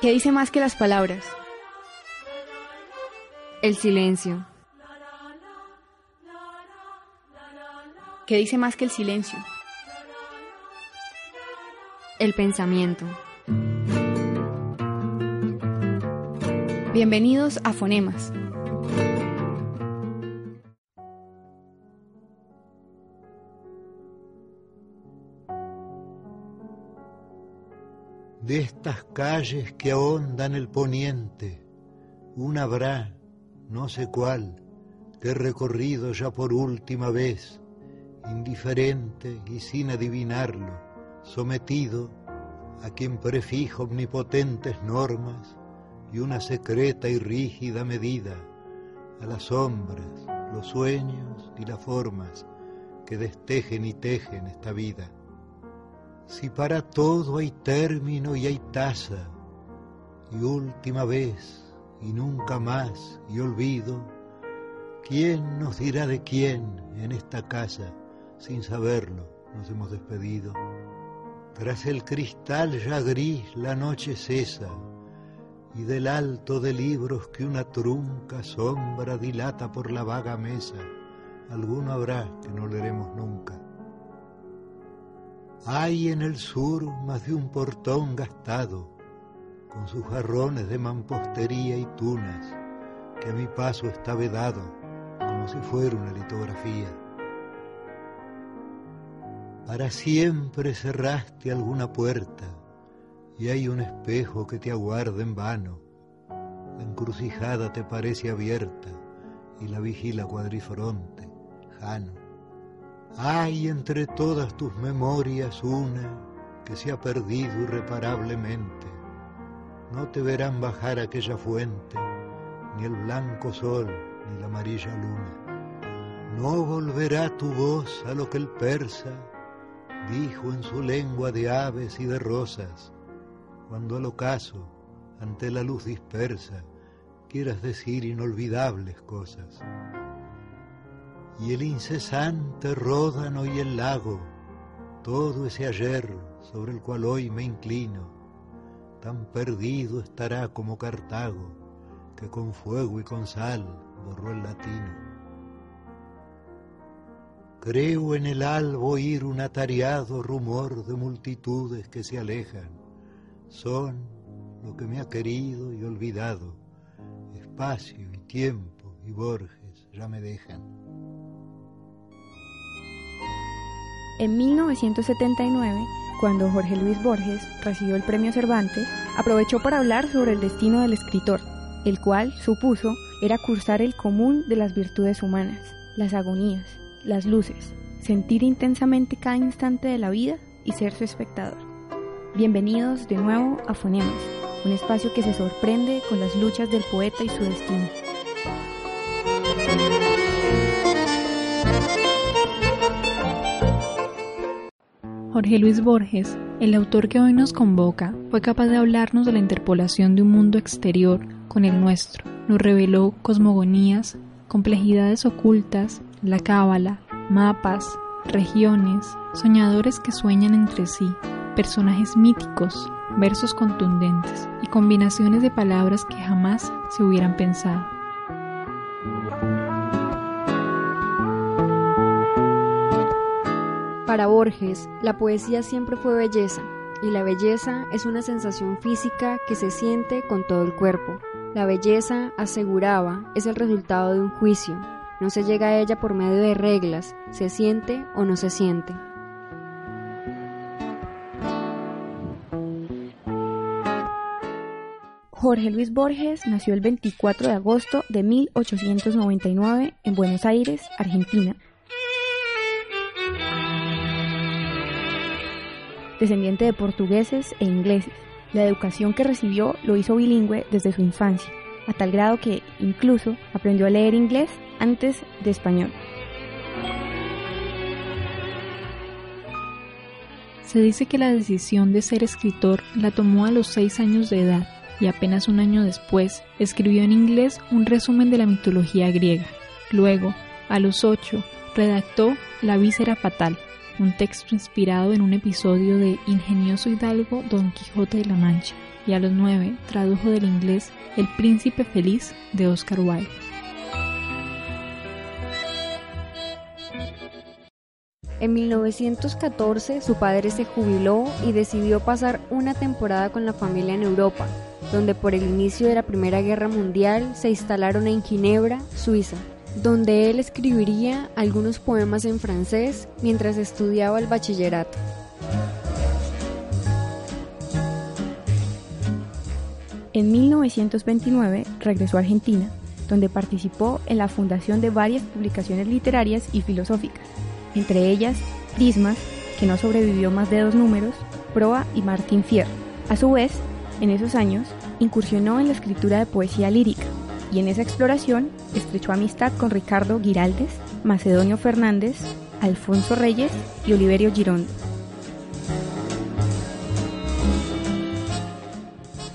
¿Qué dice más que las palabras? El silencio. ¿Qué dice más que el silencio? El pensamiento. Bienvenidos a Fonemas. De estas calles que ahondan el poniente, una habrá, no sé cuál, que he recorrido ya por última vez, indiferente y sin adivinarlo, sometido a quien prefijo omnipotentes normas y una secreta y rígida medida, a las sombras, los sueños y las formas que destejen y tejen esta vida. Si para todo hay término y hay tasa, y última vez y nunca más y olvido, ¿quién nos dirá de quién en esta casa, sin saberlo, nos hemos despedido? Tras el cristal ya gris la noche cesa, y del alto de libros que una trunca sombra dilata por la vaga mesa, alguno habrá que no leeremos nunca. Hay en el sur más de un portón gastado, con sus jarrones de mampostería y tunas, que a mi paso está vedado, como si fuera una litografía. Para siempre cerraste alguna puerta, y hay un espejo que te aguarda en vano. La encrucijada te parece abierta, y la vigila cuadrifronte, Jano. Hay entre todas tus memorias una que se ha perdido irreparablemente. No te verán bajar aquella fuente, ni el blanco sol, ni la amarilla luna. No volverá tu voz a lo que el persa dijo en su lengua de aves y de rosas, cuando al ocaso, ante la luz dispersa, quieras decir inolvidables cosas y el incesante ródano y el lago, todo ese ayer sobre el cual hoy me inclino, tan perdido estará como Cartago, que con fuego y con sal borró el latino. Creo en el albo oír un atareado rumor de multitudes que se alejan. Son lo que me ha querido y olvidado. Espacio y tiempo y Borges ya me dejan. En 1979, cuando Jorge Luis Borges recibió el premio Cervantes, aprovechó para hablar sobre el destino del escritor, el cual, supuso, era cursar el común de las virtudes humanas, las agonías, las luces, sentir intensamente cada instante de la vida y ser su espectador. Bienvenidos de nuevo a Fonemas, un espacio que se sorprende con las luchas del poeta y su destino. Jorge Luis Borges, el autor que hoy nos convoca, fue capaz de hablarnos de la interpolación de un mundo exterior con el nuestro. Nos reveló cosmogonías, complejidades ocultas, la cábala, mapas, regiones, soñadores que sueñan entre sí, personajes míticos, versos contundentes y combinaciones de palabras que jamás se hubieran pensado. Para Borges, la poesía siempre fue belleza, y la belleza es una sensación física que se siente con todo el cuerpo. La belleza, aseguraba, es el resultado de un juicio, no se llega a ella por medio de reglas, se siente o no se siente. Jorge Luis Borges nació el 24 de agosto de 1899 en Buenos Aires, Argentina, descendiente de portugueses e ingleses. La educación que recibió lo hizo bilingüe desde su infancia, a tal grado que incluso aprendió a leer inglés antes de español. Se dice que la decisión de ser escritor la tomó a los seis años de edad y apenas un año después escribió en inglés un resumen de la mitología griega. Luego, a los ocho, redactó La víscera fatal, un texto inspirado en un episodio de Ingenioso Hidalgo Don Quijote de la Mancha, y a los nueve tradujo del inglés El Príncipe Feliz de Oscar Wilde. En 1914 su padre se jubiló y decidió pasar una temporada con la familia en Europa, donde por el inicio de la Primera Guerra Mundial se instalaron en Ginebra, Suiza, donde él escribiría algunos poemas en francés mientras estudiaba el bachillerato. En 1929 regresó a Argentina, donde participó en la fundación de varias publicaciones literarias y filosóficas entre ellas Prismas, que no sobrevivió más de dos números, Proa y Martín Fierro. A su vez, en esos años, incursionó en la escritura de poesía lírica y en esa exploración estrechó amistad con Ricardo Giraldes, Macedonio Fernández, Alfonso Reyes y Oliverio Girondo.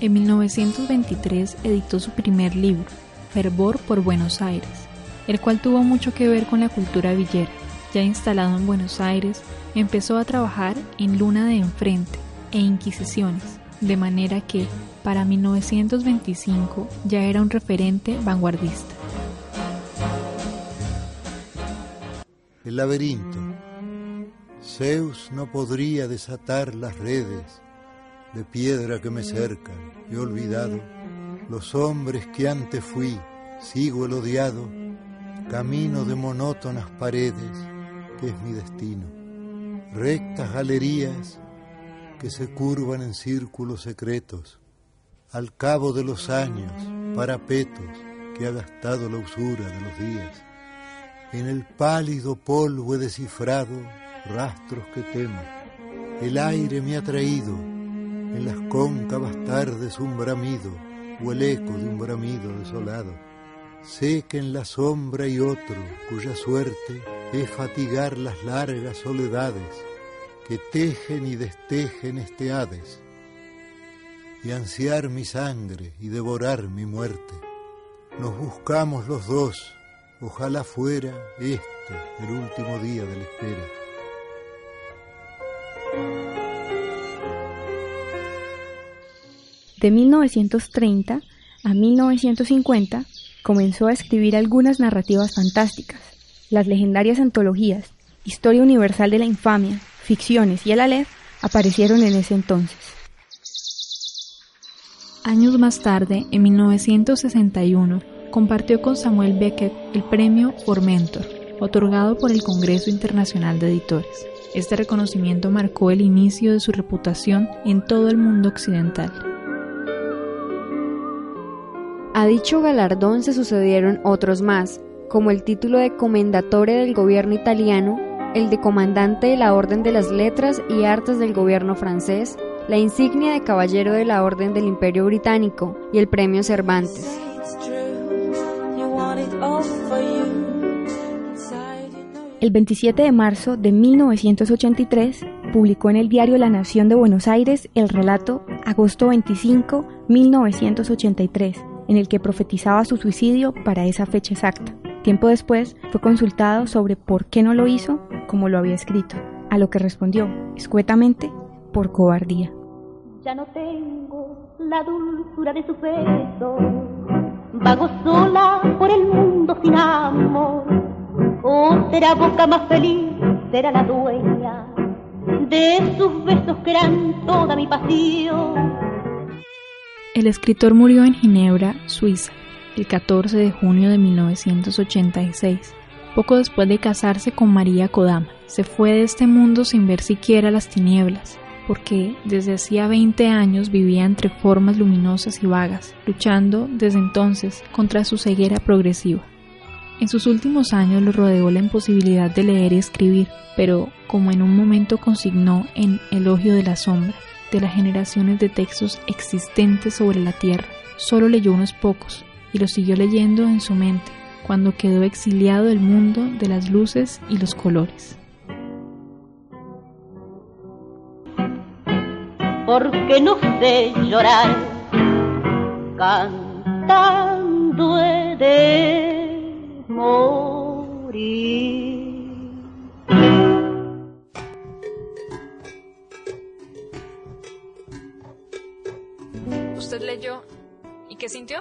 En 1923 editó su primer libro, Fervor por Buenos Aires, el cual tuvo mucho que ver con la cultura villera ya instalado en Buenos Aires, empezó a trabajar en Luna de Enfrente e Inquisiciones, de manera que para 1925 ya era un referente vanguardista. El laberinto. Zeus no podría desatar las redes de piedra que me cercan. He olvidado los hombres que antes fui, sigo el odiado, camino de monótonas paredes es mi destino. Rectas galerías que se curvan en círculos secretos. Al cabo de los años, parapetos que ha gastado la usura de los días. En el pálido polvo he descifrado rastros que temo. El aire me ha traído en las cóncavas tardes un bramido o el eco de un bramido desolado. Sé que en la sombra hay otro cuya suerte es fatigar las largas soledades que tejen y destejen este Hades, y ansiar mi sangre y devorar mi muerte. Nos buscamos los dos, ojalá fuera este el último día de la espera. De 1930 a 1950 comenzó a escribir algunas narrativas fantásticas, las legendarias antologías, Historia Universal de la Infamia, Ficciones y El Aleph aparecieron en ese entonces. Años más tarde, en 1961, compartió con Samuel Beckett el premio Formentor, otorgado por el Congreso Internacional de Editores. Este reconocimiento marcó el inicio de su reputación en todo el mundo occidental. A dicho galardón se sucedieron otros más, como el título de Comendatore del gobierno italiano, el de Comandante de la Orden de las Letras y Artes del gobierno francés, la insignia de Caballero de la Orden del Imperio Británico y el Premio Cervantes. El 27 de marzo de 1983 publicó en el diario La Nación de Buenos Aires el relato Agosto 25, 1983, en el que profetizaba su suicidio para esa fecha exacta. Tiempo después fue consultado sobre por qué no lo hizo como lo había escrito, a lo que respondió, escuetamente, por cobardía. Ya no tengo la dulzura de su beso, vago sola por el mundo sin amor. Oh, será boca más feliz, será la dueña de sus besos que eran toda mi pasión. El escritor murió en Ginebra, Suiza, el 14 de junio de 1986. Poco después de casarse con María Kodama, se fue de este mundo sin ver siquiera las tinieblas, porque desde hacía 20 años vivía entre formas luminosas y vagas, luchando desde entonces contra su ceguera progresiva. En sus últimos años lo rodeó la imposibilidad de leer y escribir, pero como en un momento consignó en Elogio de la Sombra, de las generaciones de textos existentes sobre la Tierra, solo leyó unos pocos y los siguió leyendo en su mente cuando quedó exiliado del mundo de las luces y los colores. Porque no sé llorar cantando de ¿Usted leyó y qué sintió?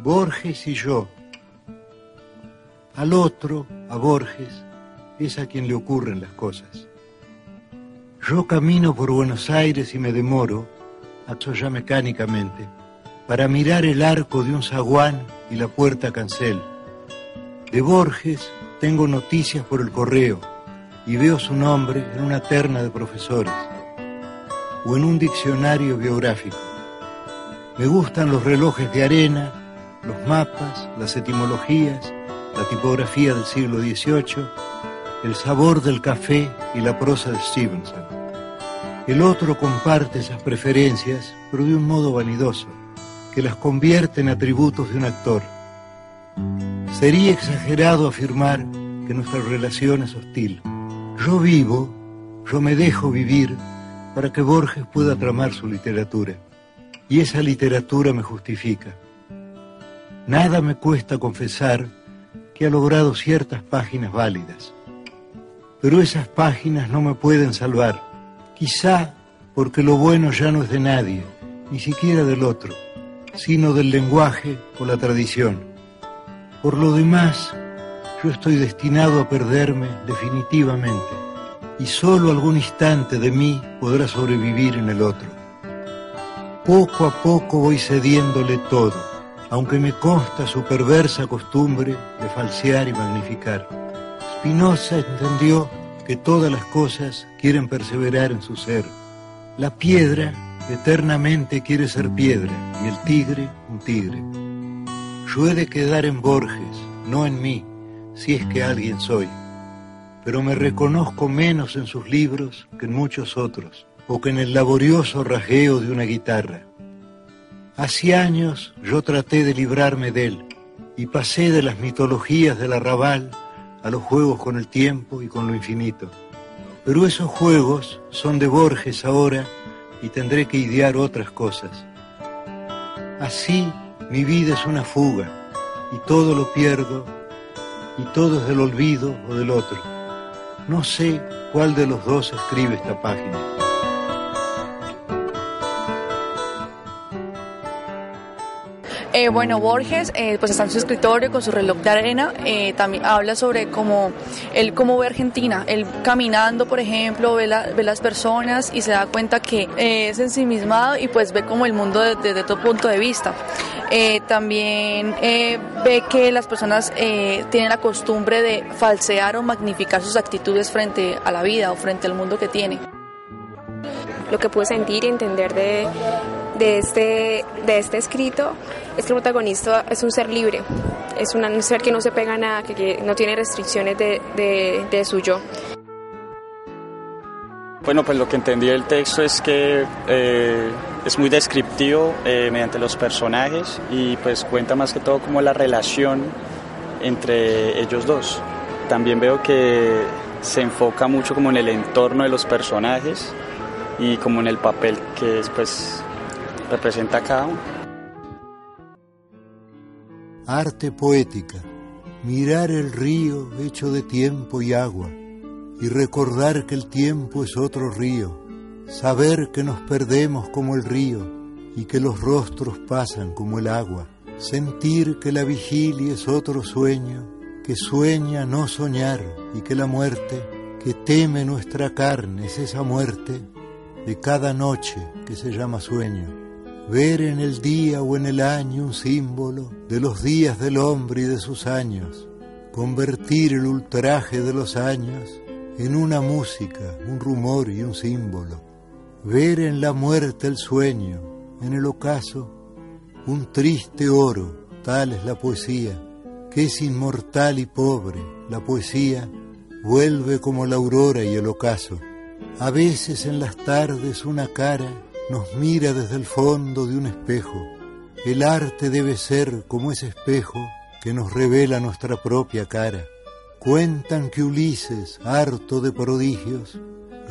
Borges y yo. Al otro, a Borges, es a quien le ocurren las cosas. Yo camino por Buenos Aires y me demoro, acto ya mecánicamente, para mirar el arco de un zaguán y la puerta cancel. De Borges tengo noticias por el correo y veo su nombre en una terna de profesores o en un diccionario biográfico. Me gustan los relojes de arena, los mapas, las etimologías, la tipografía del siglo XVIII, el sabor del café y la prosa de Stevenson. El otro comparte esas preferencias, pero de un modo vanidoso, que las convierte en atributos de un actor. Sería exagerado afirmar que nuestra relación es hostil. Yo vivo, yo me dejo vivir para que Borges pueda tramar su literatura. Y esa literatura me justifica. Nada me cuesta confesar ha logrado ciertas páginas válidas. Pero esas páginas no me pueden salvar Quizá porque lo bueno ya no es de nadie, ni siquiera del otro, sino del lenguaje o la tradición. Por lo demás, yo estoy destinado a perderme definitivamente, y solo algún instante de mí podrá sobrevivir en el otro. Poco a poco voy cediéndole todo, aunque me consta su perversa costumbre de falsear y magnificar. Spinoza entendió que todas las cosas quieren perseverar en su ser. La piedra eternamente quiere ser piedra y el tigre un tigre. Yo he de quedar en Borges, no en mí, si es que alguien soy. Pero me reconozco menos en sus libros que en muchos otros, o que en el laborioso rasgueo de una guitarra. Hace años yo traté de librarme de él y pasé de las mitologías del arrabal a los juegos con el tiempo y con lo infinito. Pero esos juegos son de Borges ahora y tendré que idear otras cosas. Así mi vida es una fuga y todo lo pierdo y todo es del olvido o del otro. No sé cuál de los dos escribe esta página. Eh, bueno, Borges, eh, pues está en su escritorio con su reloj de arena, eh, también habla sobre cómo él cómo ve Argentina, él caminando, por ejemplo, ve, ve las personas y se da cuenta que es ensimismado y pues ve como el mundo desde, desde punto de vista. también ve que las personas tienen la costumbre de falsear o magnificar sus actitudes frente a la vida o frente al mundo que tiene. Lo que pude sentir y entender de, de este, de este escrito es que el protagonista es un ser libre, es un ser que no se pega nada, que, no tiene restricciones de, de, su yo. Bueno, pues lo que entendí del texto es que eh, es muy descriptivo eh, mediante los personajes y pues cuenta más que todo como la relación entre ellos dos. También veo que se enfoca mucho como en el entorno de los personajes y como en el papel que después representa cada. Arte poética, mirar el río hecho de tiempo y agua y recordar que el tiempo es otro río, saber que nos perdemos como el río y que los rostros pasan como el agua, sentir que la vigilia es otro sueño, que sueña no soñar y que la muerte, que teme nuestra carne es esa muerte de cada noche que se llama sueño ver en el día o en el año un símbolo de los días del hombre y de sus años, convertir el ultraje de los años en una música, un rumor y un símbolo, ver en la muerte el sueño, en el ocaso, un triste oro, tal es la poesía, que es inmortal y pobre, la poesía vuelve como la aurora y el ocaso. A veces en las tardes una cara nos mira desde el fondo de un espejo. El arte debe ser como ese espejo que nos revela nuestra propia cara. Cuentan que Ulises, harto de prodigios,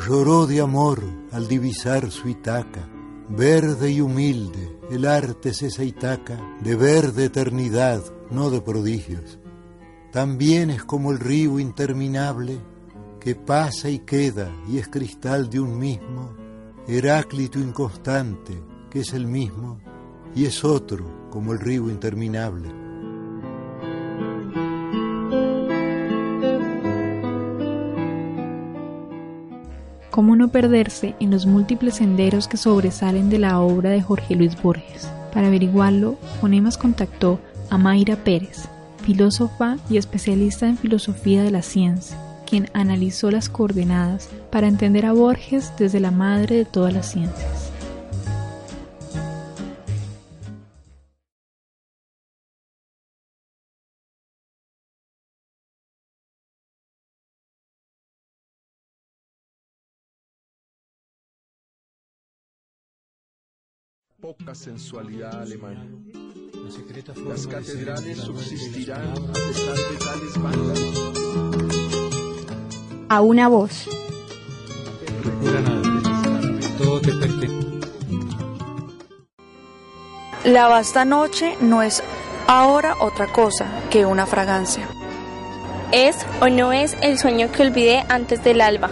lloró de amor al divisar su Itaca. Verde y humilde, el arte es esa Itaca de verde eternidad, no de prodigios. También es como el río interminable que pasa y queda y es cristal de un mismo, Heráclito inconstante, que es el mismo, y es otro como el río interminable. ¿Cómo no perderse en los múltiples senderos que sobresalen de la obra de Jorge Luis Borges? Para averiguarlo, Fonemas contactó a Mayra Pérez, filósofa y especialista en filosofía de la ciencia, quien analizó las coordenadas para entender a Borges desde la madre de todas las ciencias. poca sensualidad alemana. Las catedrales subsistirán a pesar de tales vándalos. A una voz. La vasta noche no es ahora otra cosa que una fragancia. ¿Es o no es el sueño que olvidé antes del alba?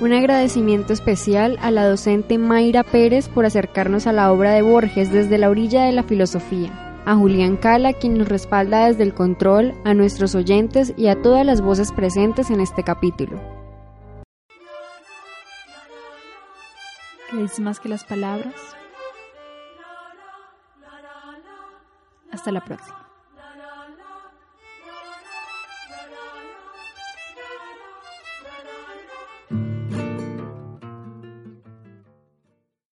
Un agradecimiento especial a la docente Mayra Pérez por acercarnos a la obra de Borges desde la orilla de la filosofía, a Julián Cala quien nos respalda desde el control, a nuestros oyentes y a todas las voces presentes en este capítulo. ¿Qué es más que las palabras? Hasta la próxima.